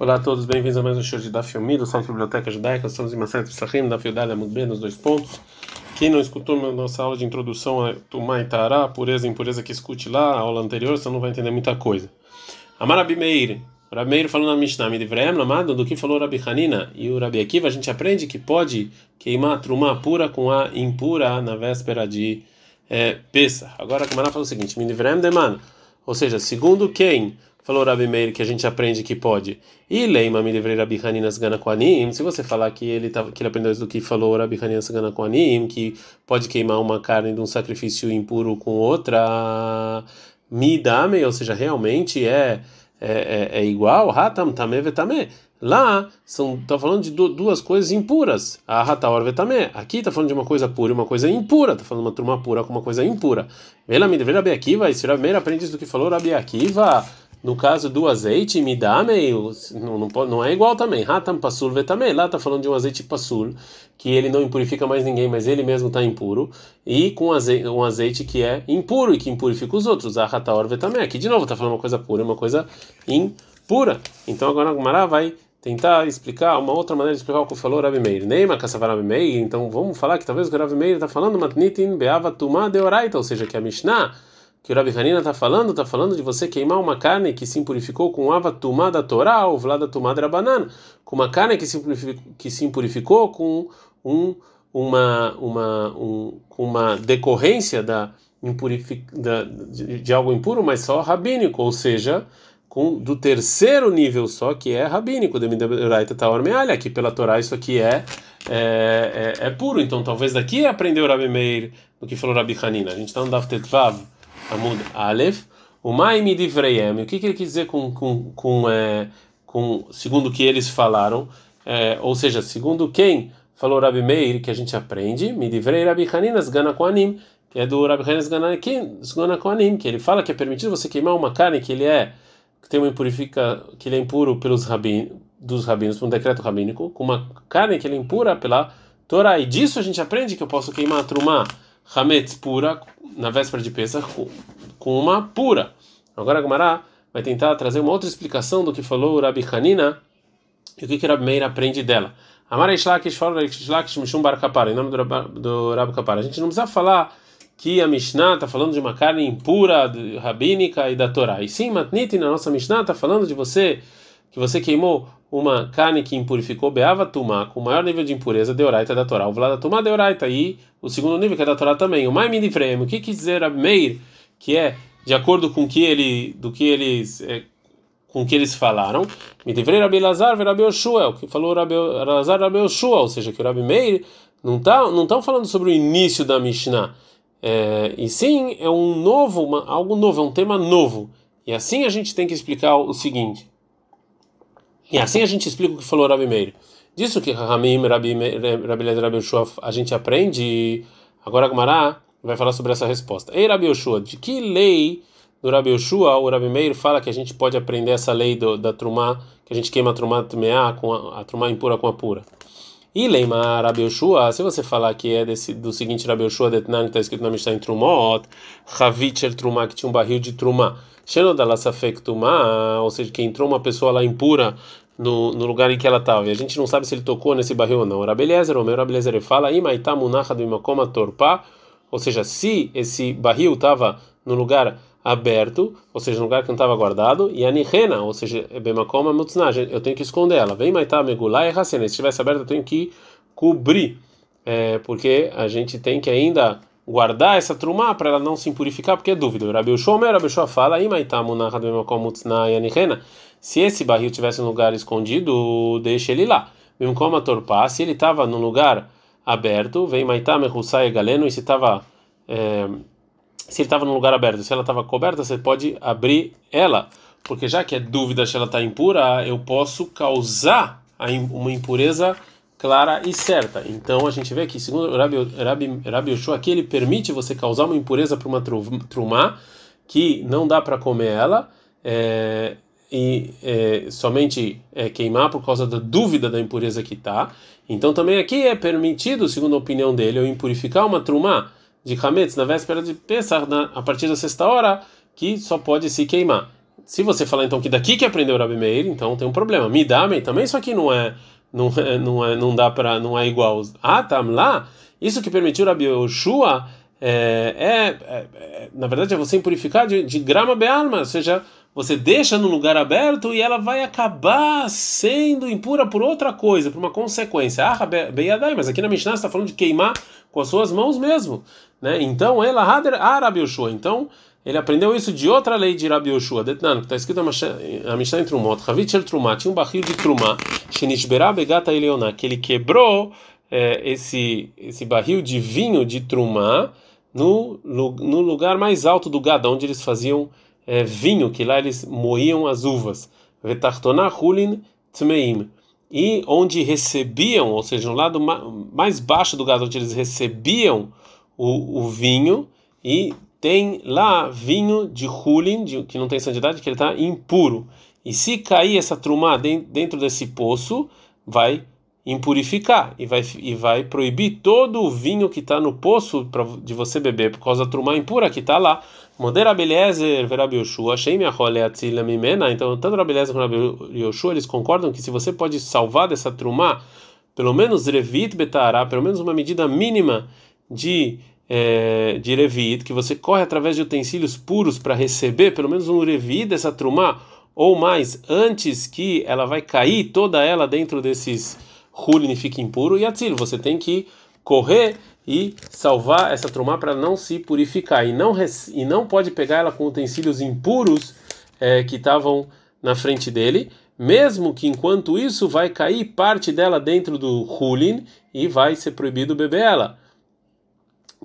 Olá a todos, bem-vindos a mais um show de Daf Yomi, do site Biblioteca Judaica. Estamos em Maset Psachim, da Fiodalha Mudbe, nos dois pontos. Quem não escutou nossa aula de introdução a Tumá e Tará, pureza e impureza que escute lá, a aula anterior, você não vai entender muita coisa. Amar Rabi Meir, falou na Mishnah, Midivreem, Lamado, do que falou Rabi Hanina e o Rabi Akiva, a gente aprende que pode queimar a Trumá pura com a impura na véspera de é, Pesa. Agora a Kamara fala o seguinte, Midivreem Deman, ou seja, segundo quem falou Rabi Meir que a gente aprende que pode. E leima me livrei Rabi Haninas Gana Koanim, se você falar que ele, tá, que ele aprendeu isso do que falou Rabi Haninas Gana Koanim, que pode queimar uma carne de um sacrifício impuro com outra, me dame, ou seja, realmente é, é, é, é igual, Hatam Tame Vetame. Lá são tá falando de duas coisas impuras. A Hataor Vetame. Aqui está falando de uma coisa pura e uma coisa impura. Está falando de uma turma pura com uma coisa impura. Vela me dever Rabi Akiva. E se Rabi Meir aprende isso do que falou Rabi Akiva. No caso do azeite, me dá meio, não, não, não é igual também. Hatam pasul também. Lá está falando de um azeite pasul, que ele não impurifica mais ninguém, mas ele mesmo está impuro. E com azeite, um azeite que é impuro e que impurifica os outros. A hataor também. Aqui de novo está falando uma coisa pura, uma coisa impura. Então agora a Gumara vai tentar explicar uma outra maneira de explicar o que falou Rabi Meir. Neima Kassavar Rabi Meir. Então vamos falar que talvez o Rabi Meir está falando matnitin beava tumá deoraita, ou seja, que a Mishnah que o Rabi Hanina está falando, está falando de você queimar uma carne que se impurificou com ava tumá da Torá ou vlada tumá da banana, com uma carne que se impurificou, que se impurificou com um, uma, uma, um, uma decorrência da, da, de, de, algo impuro, mas só rabínico, ou seja, com, do terceiro nível só, que é rabínico, aqui pela Torá isso aqui é, é, é, é puro, então talvez daqui aprendeu o Rabi Meir do que falou Rabi Hanina. A gente está no Daftetvav. Amud Aleph, o Maimi Divreiem, o que, ele quis dizer com, com, com, é, com segundo que eles falaram, é, ou seja, segundo quem falou Rabi Meir, que a gente aprende, Midivrei Rabi Haninas Gana Koanim, que é do Rabi Haninas Gana Koanim, que ele fala que é permitido você queimar uma carne que ele é, que tem uma impurifica, que ele é impuro pelos rabin, dos rabinos, por um decreto rabínico, com uma carne que ele é impura pela Torá, e disso a gente aprende que eu posso queimar a Hametz pura na véspera de Pesach com uma pura. Agora a Gemara vai tentar trazer uma outra explicação do que falou o Rabi Hanina e o que, que Rabi Meir aprende dela. Amara Ishlakish fala Ishlakish Mishum Bar Kapara, em nome do Rabi Kapara. A gente não precisa falar que a Mishnah está falando de uma carne impura, rabínica e da Torá. E sim, Matniti, na nossa Mishnah, está falando de você, que você queimou uma carne que impurificou Beava Tumá, com o maior nível de impureza, Deoraita da Torá. O Vlada Tumá, Deoraita. E o segundo nível, que é da Torá também. O Maimini Freim, o que quer dizer Meir, que é de acordo com que ele, do que eles, é, com que eles falaram. Midivrei Rabi Lazar Rabi Oshua, o que falou Rabi Lazar Rabi Oshua, ou seja, que o Rabi Meir não tá, não estão falando sobre o início da Mishnah. É, e sim, é um novo, uma, algo novo, é um tema novo. E assim a gente tem que explicar o seguinte. E assim a gente explica o que falou Rabi Meir. Disso que Ramim, Rabi Rabi Rabi Yoshua, a gente aprende. Agora a Gmará vai falar sobre essa resposta. Ei, Rabi Yoshua, de que lei do Rabi Yoshua, o Rabi Meir fala que a gente pode aprender essa lei do, da Trumá, que a gente queima a Trumá com a, a Trumá impura com a pura? E leima Rabi Yoshua, se você falar que é desse, do seguinte Rabi Yoshua, Detnan, que está escrito na Mishnah em Trumot, Havitcher Trumá, que tinha um barril de Trumá. Ou seja, que entrou uma pessoa lá impura no, no lugar em que ela estava. E a gente não sabe se ele tocou nesse barril ou não. Rabelezer, o meu Rabelezer, ele fala, torpá, ou seja, se esse barril estava no lugar aberto, ou seja, no lugar que não estava guardado, e a nihena, ou seja, bemakoma mutznah, eu tenho que esconder ela. Vem maitá megulá e racena. Se estivesse aberto, eu tenho que cobrir, é, porque a gente tem que ainda guardar essa trumá para ela não se impurificar, porque é dúvida. Rabi Shomer, Rabi fala, se esse barril tivesse um lugar escondido, deixa ele lá. A torpá, se ele estava num lugar aberto, vem Maitame, Hussai Galeno, e se estava. É, se ele estava num lugar aberto, se ela estava coberta, você pode abrir ela, porque já que é dúvida se ela está impura, eu posso causar uma impureza clara e certa. Então a gente vê que, segundo Rabi, Rabi, Rabi Yoshua, aqui ele permite você causar uma impureza para uma trumá que não dá para comer ela é, e é, somente é, queimar por causa da dúvida da impureza que está. Então também aqui é permitido, segundo a opinião dele, eu impurificar uma trumá de Hametz na véspera de Pesach, na, a partir da sexta hora, que só pode se queimar. Se você falar então que daqui que aprendeu Rabi Meir, então tem um problema. Midame também isso aqui não é não é, não é, não dá para não é igual. Ah, tá lá. Isso que permitiu Rabi Yoshua é, é, é, na verdade é você purificar de, de grama bealma, ou seja, você deixa no lugar aberto e ela vai acabar sendo impura por outra coisa, por uma consequência. Ah, beyadai, mas aqui na Mishnah está falando de queimar com as suas mãos mesmo, né? Então, ela Rabi Yoshua. Então, ele aprendeu isso de outra lei de Rabi Yoshua, Detnan, que está escrito na Mishnah em Trumot, Havit Shel Trumah, tinha um barril de Trumah, Shenishberá Begata Eleoná, que ele quebrou é, esse, esse barril de vinho de Trumah no, no lugar mais alto do gado, onde eles faziam é, vinho, que lá eles moíam as uvas. Vetartoná Hulin Tmeim. E onde recebiam, ou seja, no lado mais baixo do gado, onde eles recebiam o, o vinho, e tem lá vinho de Hulin, de, que não tem santidade, que ele está impuro. E se cair essa trumá dentro desse poço, vai impurificar e vai, e vai proibir todo o vinho que está no poço pra, de você beber por causa da trumá impura que está lá. Modera Beliezer verabi Yoshua, Sheim Atzila Mimena. Então, tanto Rabi Eliezer como Rabi Yoshua, eles concordam que se você pode salvar dessa trumá, pelo menos Revit Betará, pelo menos uma medida mínima de é, de Revit, que você corre através de utensílios puros para receber pelo menos um Revit dessa trumá, ou mais, antes que ela vai cair toda ela dentro desses Hulin fique impuro, e Atzil, você tem que correr e salvar essa trumá para não se purificar, e não, e não pode pegar ela com utensílios impuros é, que estavam na frente dele, mesmo que enquanto isso vai cair parte dela dentro do Hulin e vai ser proibido beber ela.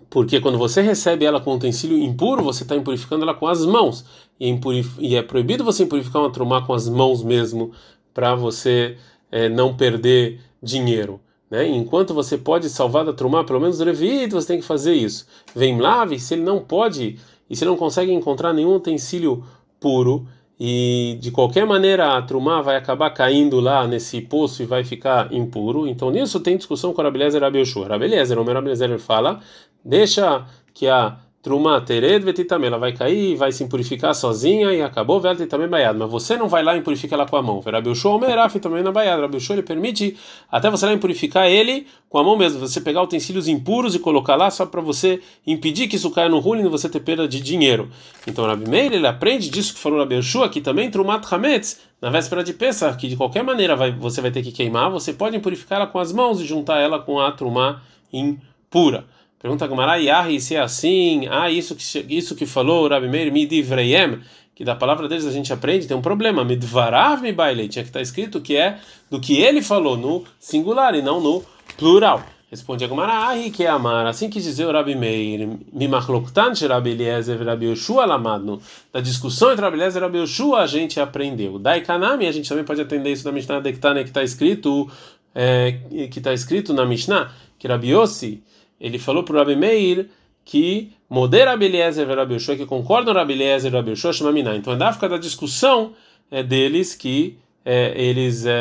Porque quando você recebe ela com utensílio impuro, você está impurificando ela com as mãos. E é, e é, proibido você impurificar uma trumá com as mãos mesmo, para você é, não perder dinheiro. Né? Enquanto você pode salvar da trumá, pelo menos revido, você tem que fazer isso. Vem lave, se ele não pode, e se não consegue encontrar nenhum utensílio puro, e de qualquer maneira a trumá vai acabar caindo lá nesse poço e vai ficar impuro. Então nisso tem discussão com a Rabelezer e Abelshua. Rabelezer, o Rabelezer fala, deixa que a Truma tered vetitamé, ela vai cair, vai se impurificar sozinha e acabou, velho também baiado. Mas você não vai lá e impurifica ela com a mão. Rabiushua meraf também na baiada. Rabiushua ele permite até você lá impurificar ele com a mão mesmo. Você pegar utensílios impuros e colocar lá só para você impedir que isso caia no ruim e você ter perda de dinheiro. Então Rabi Meir ele aprende disso que falou Rabiushua que também Trumat Hametz na véspera de Pesach, que de qualquer maneira vai, você vai ter que queimar, você pode impurificar ela com as mãos e juntar ela com a Trumá impura. Pergunta Gamara, Yahi, se é assim, ah, isso que, isso que falou Rabi Meir, Midivreyem, que da palavra deles a gente aprende, tem um problema, Midvarav mi tinha que estar tá escrito que é do que ele falou no singular e não no plural. Responde a Gamara, Ahi, que é amar, assim que dizer o Rabi Meir, Mimachloktan, Rabi Eliezer, Rabi Yoshua, Lamadno, da discussão entre Rabi Eliezer e Rabi Yoshua a gente aprendeu. Dai Kanami, a gente também pode atender isso na Mishnah Dektane, que está escrito, é, que está escrito na Mishnah, que Rabi Yossi, ele falou para o Rabi Meir que modera Rabi Eliezer e Rabi que concordam Rabi Eliezer e Rabi Yoshua, chama Miná. Então é da época da discussão é, deles que é, eles é,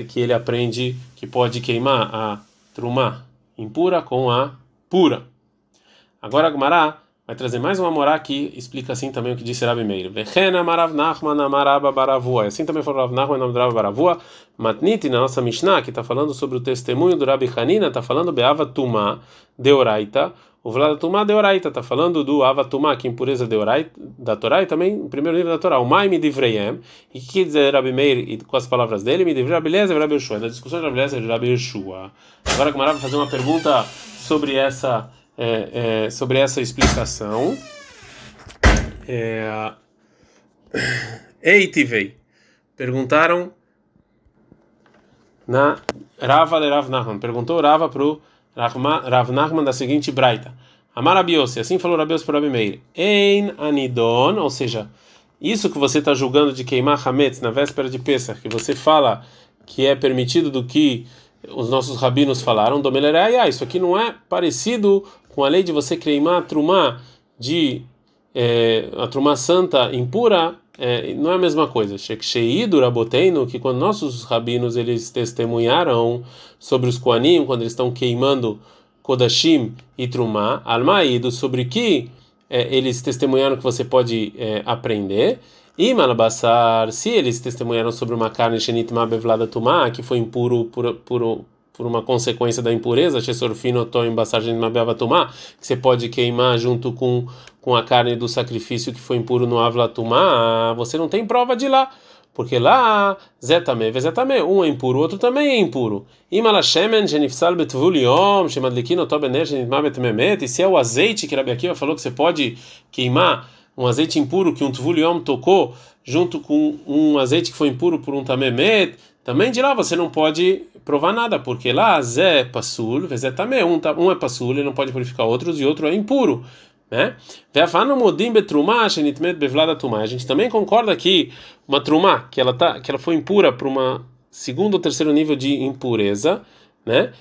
é, que ele aprende que pode queimar a trumá impura com a pura. Agora Gumará vai trazer mais uma morá que explica assim também o que disse Rabi Meir. Vechena marav nachman amaraba baravua. Assim também falou Rav Nachman amaraba baravua. Matniti, na nossa Mishnah, que está falando sobre o testemunho do Rabi Hanina, está falando Beava Tumá Deoraita. O Vlada Tumá Deoraita está falando do Ava Tumá, que impureza Deoraita, da Torá, e também o primeiro livro da Torá, o Mai Midivreyem. E o que dizer Rabi Meir e com as palavras dele? Midivrei Rabi Lezer Rabi Yeshua. Na discussão de Rabi Lezer e Rabi Yeshua. Agora, Gumará vai fazer uma pergunta sobre essa é, é, sobre essa explicação. É, Eitivei. Perguntaram na Rava de Rav. Perguntou Rava para o Rav da seguinte braita. Amar Abiose, assim falou Rabiose para Abimeir. Ein anidon, ou seja, isso que você está julgando de queimar Hametz na véspera de Pesach, que você fala que é permitido do que os nossos rabinos falaram, Domeleraya, isso aqui não é parecido com a lei de você queimar a trumá de é, a trumá santa impura, é, não é a mesma coisa. Sheksheidu Raboteino, que quando nossos rabinos eles testemunharam sobre os Koanim, quando eles estão queimando Kodashim e Trumá, Almaido, sobre que é, eles testemunharam que você pode é, aprender. E malabassar, se eles testemunharam sobre uma carne shenitma bevlada tumá, que foi impuro por, por, por uma consequência da impureza, shesorfino toim bassagem tumá, que você pode queimar junto com, com a carne do sacrifício que foi impuro no avlatumá, você não tem prova de lá. Porque lá, zetame, zetame, um é impuro, o outro também é impuro. Imalashemen, genifsal betvuliom, shemadlikino tobener, genitma betmemet, e se é o azeite que Rabi Akiva falou que você pode queimar, um azeite impuro que um tvuliom tocou, junto com um azeite que foi impuro por um tamemet, também de lá você não pode provar nada, porque lá zé passul, zetame, um, um é passul, ele não pode purificar outros, e outro é impuro né? A gente também concorda que uma trumá, que ela tá, que ela foi impura para uma segundo ou terceiro nível de impureza, né?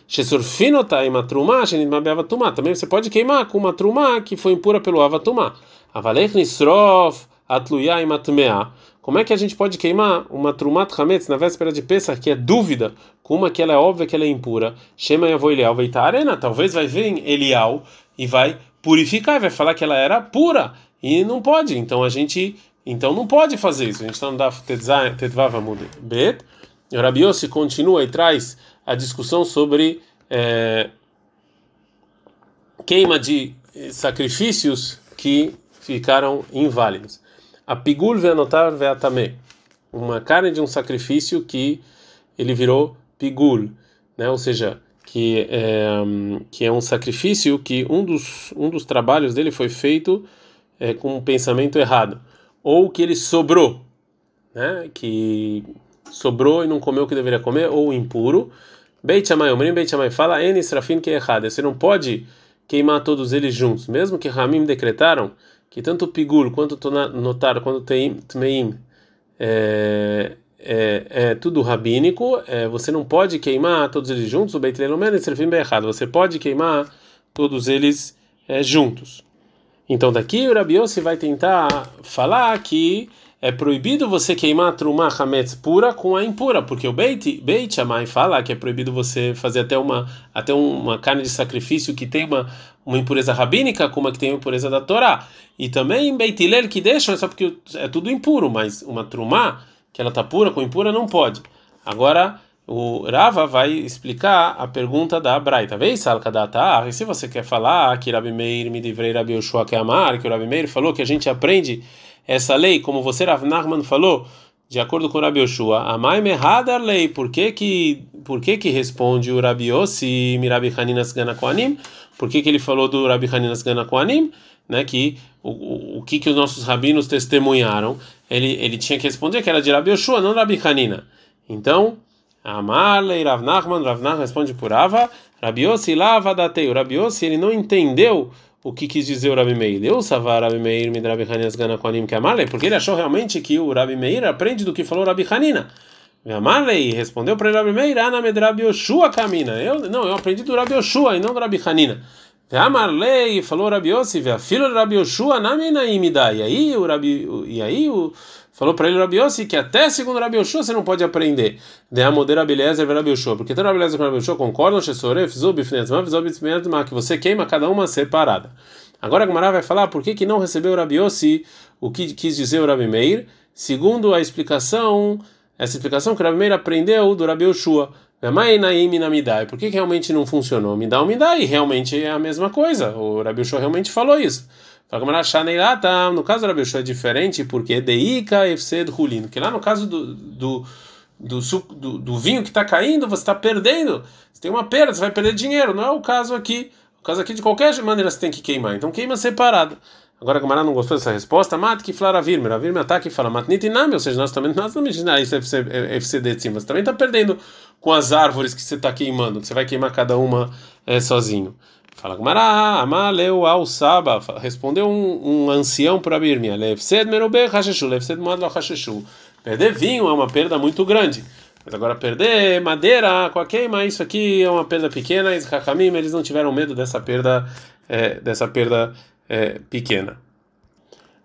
Também você pode queimar com uma trumá que foi impura pelo avatumá. Avalech nisrof atluyai matmea. Como é que a gente pode queimar uma trumat hametz na véspera de Pesach, que é dúvida, com uma que ela é óbvia que ela é impura? Shema yavo Elial arena, talvez vai vir Elial e vai purificar, vai falar que ela era pura e não pode. Então a gente, então não pode fazer isso. A gente está no Daf Tetvav Amud Bet. O Rabi Yossi continua e traz a discussão sobre é, queima de sacrifícios que ficaram inválidos. A pigul veanotar veatame, uma carne de um sacrifício que ele virou pigul, né? Ou seja, que é, que é um sacrifício que um dos, um dos trabalhos dele foi feito é, com um pensamento errado, ou que ele sobrou, né? que sobrou e não comeu o que deveria comer, ou impuro. Beit Shammai, o Beit Shammai fala, En Israfin que é errado, você não pode queimar todos eles juntos, mesmo que Ramim decretaram que tanto o Pigul quanto o Notar, quanto o Tmeim, é, é, é tudo rabínico, é, você não pode queimar todos eles juntos, o Beit Leilomene servim bem errado, você pode queimar todos eles é, juntos. Então daqui o Rabi Yossi vai tentar falar que é proibido você queimar trumah hametz pura com a impura, porque o Beit, Beit Shammai fala que é proibido você fazer até uma até uma carne de sacrifício que tem uma, uma impureza rabínica como a que tem a impureza da Torá. E também Beit Hillel que deixa, só porque é tudo impuro, mas uma trumah que ela está pura com impura, não pode. Agora, o Rava vai explicar a pergunta da Braita. Vei salka da E se você quer falar que Rabi Meir me divrei Rabi Yoshua que amar, que o Rabi Meir falou que a gente aprende essa lei, como você, Rav Nachman, falou, de acordo com o Rabi Yoshua, amai mehadar lei, por que que, por que que responde o Rabi Yossi, Mirabi Haninas Gana Koanim? Por que que ele falou do Rabi Haninas Gana Koanim? Né, que o, o, o que que os nossos rabinos testemunharam ele, ele tinha que responder que era de Rabi Yoshua, não Rabi Hanina. Então, Amarlei Rav Nachman, Rav Nachman responde por Ava, Rabi Yossi lava datei. O Rabi Yossi, ele não entendeu o que quis dizer o Rabi Meir. Eu savar Rabi Meir me Rabi Hanina gana que Amarlei, porque ele achou realmente que o Rabi Meir aprende do que falou Rabi Hanina. Amarlei respondeu para ele Rabi Meir, Ana med Rabi Yoshua camina. Eu não, eu aprendi do Rabi Yoshua e não do Rabi Hanina. Amarlei falou Rabi Yossi, filho de Rabi Yoshua, Naminaimida. E aí o Rabi, e aí o falou para ele Rabi Yossi que até segundo Rabi Yoshua você não pode aprender. De Amoder Abeliezer e Rabi Yoshua, porque tanto Rabi Eliezer como Rabi Yoshua concordam, Shesoref, Zub, Fnetma, que você queima cada uma separada. Agora a Gemara vai falar por que, que não recebeu Rabi Yossi o que quis dizer o Rabi Meir, segundo a explicação, essa explicação que o Rabi Meir aprendeu do Rabi Yoshua. Por que, que realmente não funcionou? Me dá ou me dá, e realmente é a mesma coisa. O Rabi Ushua realmente falou isso. No caso do Rabi Ushua é diferente, porque Deika Efsed Hulin, que lá no caso do, do, do, do, do vinho que está caindo, você está perdendo, você tem uma perda, você vai perder dinheiro. Não é o caso aqui. O caso aqui, de qualquer maneira, você tem que queimar. Então queima separado. Agora a Gamara não gostou dessa resposta. Mat que flara virme. A virme ataca e fala matnit nami. Ou seja, nós também nós também isso é FCD de cima. Você também está perdendo com as árvores que você está queimando. Que você vai queimar cada uma é, sozinho. Fala Gamara, amaleu al saba. Respondeu um, um ancião para a virme. Lefsed merube hasheshu. Lefsed madlo hasheshu. Perder vinho é uma perda muito grande. Mas agora perder madeira com a queima, isso aqui é uma perda pequena. E Hakamim, eles não tiveram medo dessa perda, é, dessa perda é, pequena.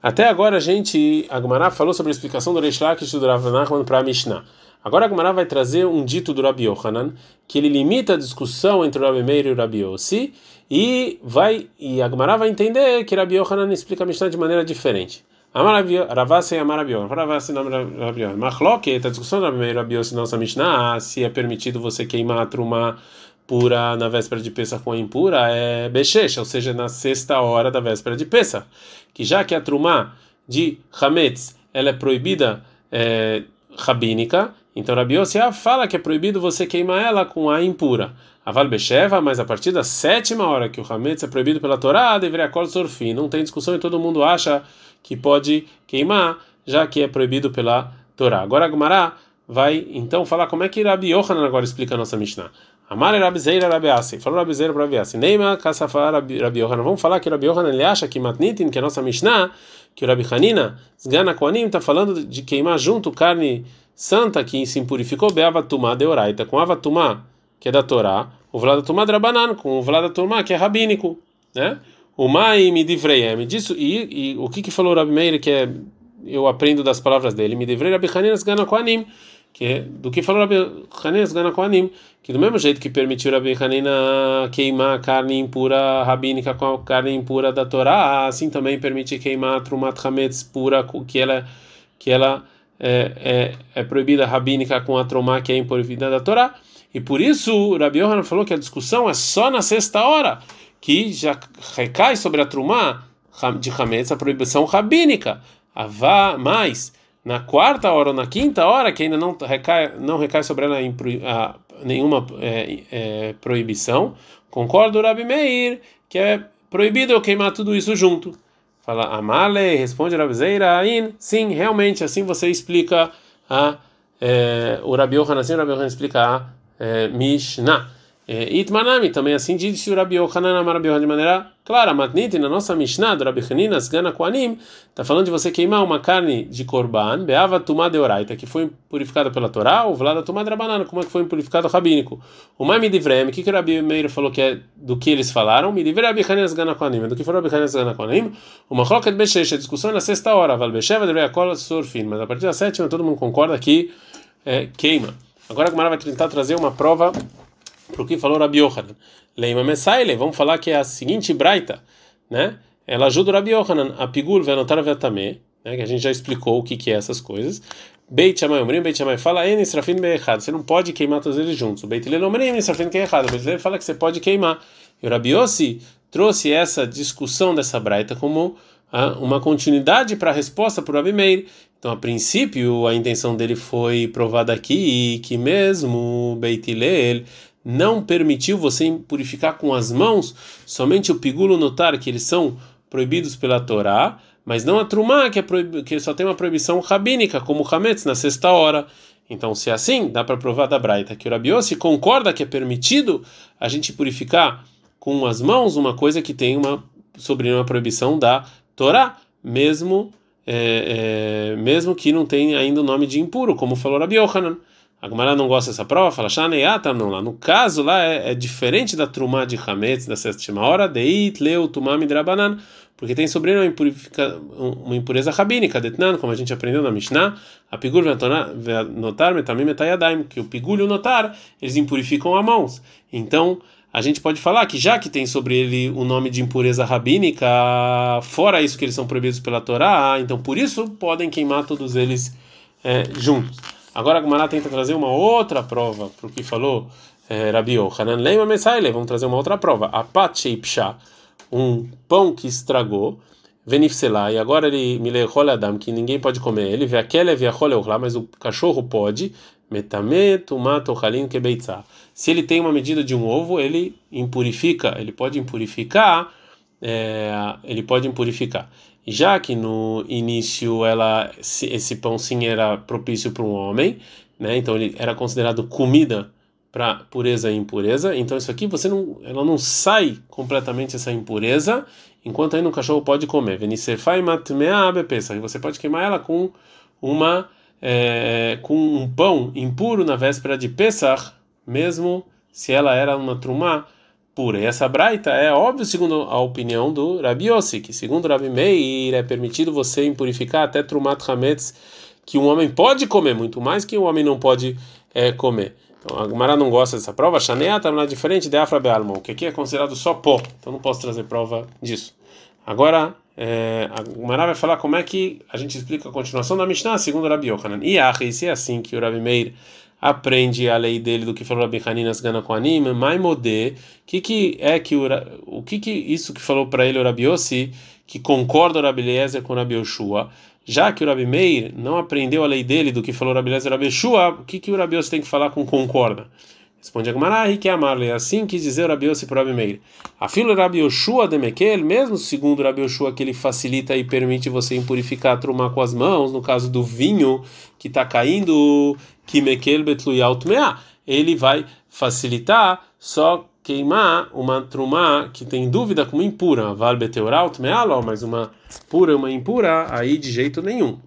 Até agora a gente, a Gemara falou sobre a explicação do Reish Lakish do Rav para a Mishnah. Agora a Gemara vai trazer um dito do Rabi Yohanan, que ele limita a discussão entre o Rabi Meir e o Rabi Yossi, e vai e a Gemara vai entender que Rabi Yohanan explica a Mishnah de maneira diferente. Ravasi Amarabion. Ravasi Amarabion. Machloket, a discussão da primeira Rabiose nossa Mishnah, se é permitido você queimar a truma pura na véspera de Pesach com a impura, é Bechesh, ou seja, na sexta hora da véspera de Pesach. Que já que a truma de Hametz ela é proibida é, rabínica, então Rabi Yossi fala que é proibido você queimar ela com a impura. A Val Besheva, mas a partir da sétima hora que o Hametz é proibido pela Torá, deveria acordar sorfim. Não tem discussão e todo mundo acha que pode queimar, já que é proibido pela Torá. Agora Gumará vai então falar como é que Rabi Yohanan agora explica a nossa Mishnah. Amar Rabi Zeira Rabi Asi. Falou Rabi Zeira Rabi Asi. Neima Kasafar Rabi Yohanan. Vamos falar que Rabi Yohanan ele acha que Matnitin, que é a nossa Mishnah, que o Rabi Hanina, Sgana Koanim, está falando de queimar junto carne santa que se impurificou, de Oraita, com Avatumá, que é da Torá, o Vlada Tumá Drabanan, com o Vlada Tumá, que é rabínico, né? O Mai me divrei, disso, e, e o que que falou Rabi Meir, que é, eu aprendo das palavras dele, me divrei Rabi Hanina, Sgana Koanim, que é, do que falou Rabi Hanina, Sgana Koanim, que do mesmo jeito que permitiu Rabi Hanina queimar carne impura rabínica com a carne impura da Torá, assim também permite queimar Trumat Hametz pura, que ela, que ela é, é, é proibida rabínica com a Trumá, que é impurida da Torá. E por isso Rabi Yohanan falou que a discussão é só na sexta hora, que já recai sobre a Trumá de Hametz a proibição rabínica. Avá mais na quarta hora ou na quinta hora, que ainda não recai, não recai sobre ela a, nenhuma é, é, proibição, concordo Rabi Meir que é proibido eu queimar tudo isso junto. Fala Amale, responde Rabzeira Ain, sim, realmente assim você explica a é, o Rabi Yohanan, assim o Rabi Yohanan explica a é, Mishnah. É, Itmanami, também assim disse o Rabi Yohanan Amar Rabi Yohanan de maneira clara. Matniti, na nossa Mishnah, do Rabi Hanina, Sgana está falando de você queimar uma carne de Korban, Beava Tumá de Oraita, que foi purificada pela Torá, ou Vlada Tumá de Rabanana, como é que foi purificado rabínico. O Mai Midivrem, o que, o Rabi Meir falou que é do que eles falaram? Midivrem Rabi Hanina Sgana Koanim, do que foi Rabi Hanina Sgana Koanim? Uma Chloket Beshesh, a discussão é na sexta hora, Val Besheva de Reakola Surfin, mas a partir da sétima todo mundo concorda que é, queima. Agora a Gumara vai tentar trazer uma prova para o que falou Rabi Yohanan. Leima Messaile, vamos falar que é a seguinte braita, né? Ela ajuda o Rabi Yohanan a pigul venotar vetamé, né? Que a gente já explicou o que que é essas coisas. Beit Shammai Omrim, Beit Shammai fala en israfin be'echad, você não pode queimar todos eles juntos. Beit Hillel Omrim, israfin be'echad, Beit Hillel fala que você pode queimar. E o Rabi Yossi trouxe essa discussão dessa braita como ah, uma continuidade para a resposta para o Rabi Meir. Então, a princípio, a intenção dele foi provada aqui que mesmo Beit Hillel não permitiu você purificar com as mãos somente o pigulo notar que eles são proibidos pela Torá, mas não a trumá que, é que só tem uma proibição rabínica, como o hametz na sexta hora. Então, se é assim, dá para provar da Braita que o Rabiossi concorda que é permitido a gente purificar com as mãos uma coisa que tem uma sobre uma proibição da Torá, mesmo é, é, mesmo que não tenha ainda o nome de impuro, como falou Rabi Yohanan. A Gumara não gosta dessa prova, fala Shaneyata, não lá. No caso lá é, é diferente da Trumá de Hametz da sétima hora, Deit Leu Tumami Drabanan, porque tem sobre uma, uma impureza rabínica, Detnan, como a gente aprendeu na Mishnah, a Pigur notar metamim metayadaim, que o Pigur e o notar, eles impurificam as mãos. Então, a gente pode falar que já que tem sobre ele o nome de impureza rabínica, fora isso que eles são proibidos pela Torá, então por isso podem queimar todos eles é, juntos. Agora a Gumara tenta trazer uma outra prova para o que falou é, Rabi Yohanan. Leima Mesaile, vamos trazer uma outra prova. Apache Psha, um pão que estragou, Venifselá, e agora ele me lechole Adam, que ninguém pode comer ele, vê aquele viachole mas o cachorro pode, metame tumato halin kebeitza. Se ele tem uma medida de um ovo, ele impurifica, ele pode impurificar, é, ele pode impurificar já que no início ela esse pão sim era propício para um homem, né? Então ele era considerado comida para pureza e impureza. Então isso aqui você não, ela não sai completamente essa impureza, enquanto ainda um cachorro pode comer. Pensa você pode queimar ela com uma é, com um pão impuro na véspera de Pesach, mesmo se ela era uma trumá pura. E essa braita é óbvio segundo a opinião do Rabi Yossi, que segundo Rabi Meir é permitido você impurificar até trumat hametz, que um homem pode comer, muito mais que um homem não pode é, comer. Então a Gumara não gosta dessa prova. Shaneata está diferente de Afra Bealmon, que aqui é considerado só pó, então não posso trazer prova disso. Agora, é, a Mará vai falar como é que a gente explica a continuação da Mishnah, segundo Rabi Yohanan. E ah, se é assim que o Rabi Meir aprende a lei dele do que falou Rabi Haninas Gana com anime, Maimode, que que é que o, o que que isso que falou para ele o Rabi Yossi, que concorda o Rabi Eliezer com o Rabi Yoshua, já que o Rabi Meir não aprendeu a lei dele do que falou o Rabi Eliezer e o Rabi Yoshua, o que que o Rabi Yossi tem que falar com concorda? Responde Agmará, que amarle. Assim quis dizer Rabi Yossi para Meir. A fila Rabi Yoshua de Mekel, mesmo segundo Rabi Yoshua, que ele facilita e permite você impurificar a truma com as mãos, no caso do vinho que está caindo, que Mekel betluyalt mea, ele vai facilitar só queimar uma truma que tem dúvida como impura. Val beteuralt mea, mas uma pura e uma impura, aí de jeito nenhum.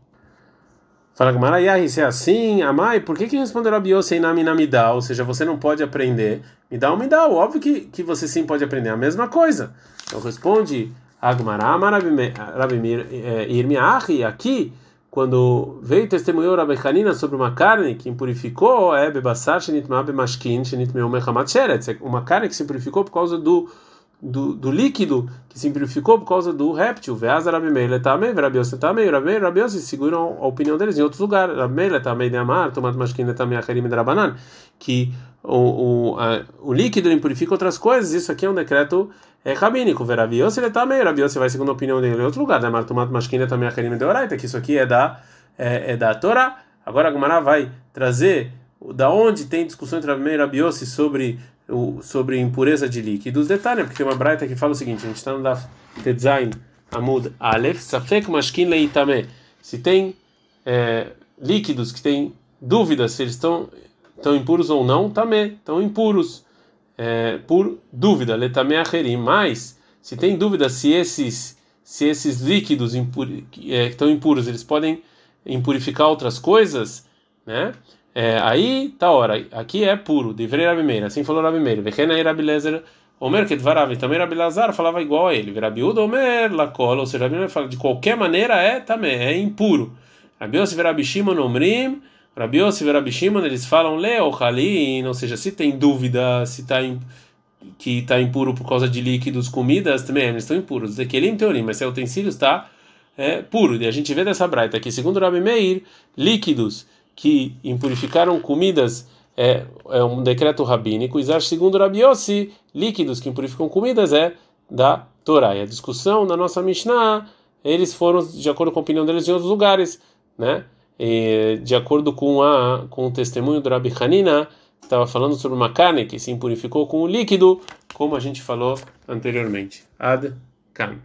Fala com Marayahi, se é assim, Amai, por que que respondeu Rabi Yossi na Minamidá? Ou seja, você não pode aprender. Me dá um me óbvio que, que você sim pode aprender a mesma coisa. Então responde Agmará, Rabimir é, Irmiahi, aqui, quando veio testemunhou Rabi Hanina sobre uma carne que impurificou, é bebassar shenitma bemashkin shenitmeu mechamat sheret, uma carne que se purificou por causa do do, do líquido que se purificou por causa do réptil. Veaz Rabimeile também, Rabiose também, Rabimeile Rabiose seguram a opinião deles em outros lugares. Rabimeile também de Amar, Tomat Mashkina também Acherim Drabanan, que o, o, a, o líquido impurifica outras coisas. Isso aqui é um decreto é, rabínico. Rabiose ele também, Rabiose vai segundo a opinião dele em outro lugar. Amar Tomat Mashkina também Acherim Deoraita, que isso aqui é da, é, é da Torá. Agora a Gumara vai trazer da onde tem discussão entre Rabimeile e Rabiose sobre o, sobre impureza de líquidos. Detalhe, porque tem uma braita que fala o seguinte: a gente está no da Tetzain Amud Aleph, Safek Mashkin Leitame. Se tem é, líquidos que tem dúvidas se eles estão estão impuros ou não, também estão impuros é, por dúvida, letame acherim. Mas se tem dúvida se esses se esses líquidos impur, é, que estão impuros eles podem impurificar outras coisas, né? É, aí tá hora, aqui é puro, devrei Rabi Meir, assim falou Rabi Meir. Vechena Rabi Lezer, Omer Kedvarav, também Rabi Lazar falava igual a ele. Rabi Uda Omer Lakola, ou seja, Rabi Meir fala de qualquer maneira é também, é impuro. Rabi Yossi Rabi Shimon Omrim, Rabi Yossi Rabi Shimon, eles falam Leo Halin, ou seja, se tem dúvida se está que está impuro por causa de líquidos, comidas, também eles estão impuros. Dekelim Teorim, mas se é utensílio está é, puro. E a gente vê dessa braita que, segundo Rabi Meir, líquidos que impurificaram comidas é, é um decreto rabínico, e segundo Rabi Yossi, líquidos que impurificam comidas é da Torá. E a discussão na nossa Mishnah, eles foram de acordo com a opinião deles em outros lugares, né? E, de acordo com a com o testemunho do Rabi Hanina, estava falando sobre uma carne que se impurificou com o líquido, como a gente falou anteriormente. Ad Kan.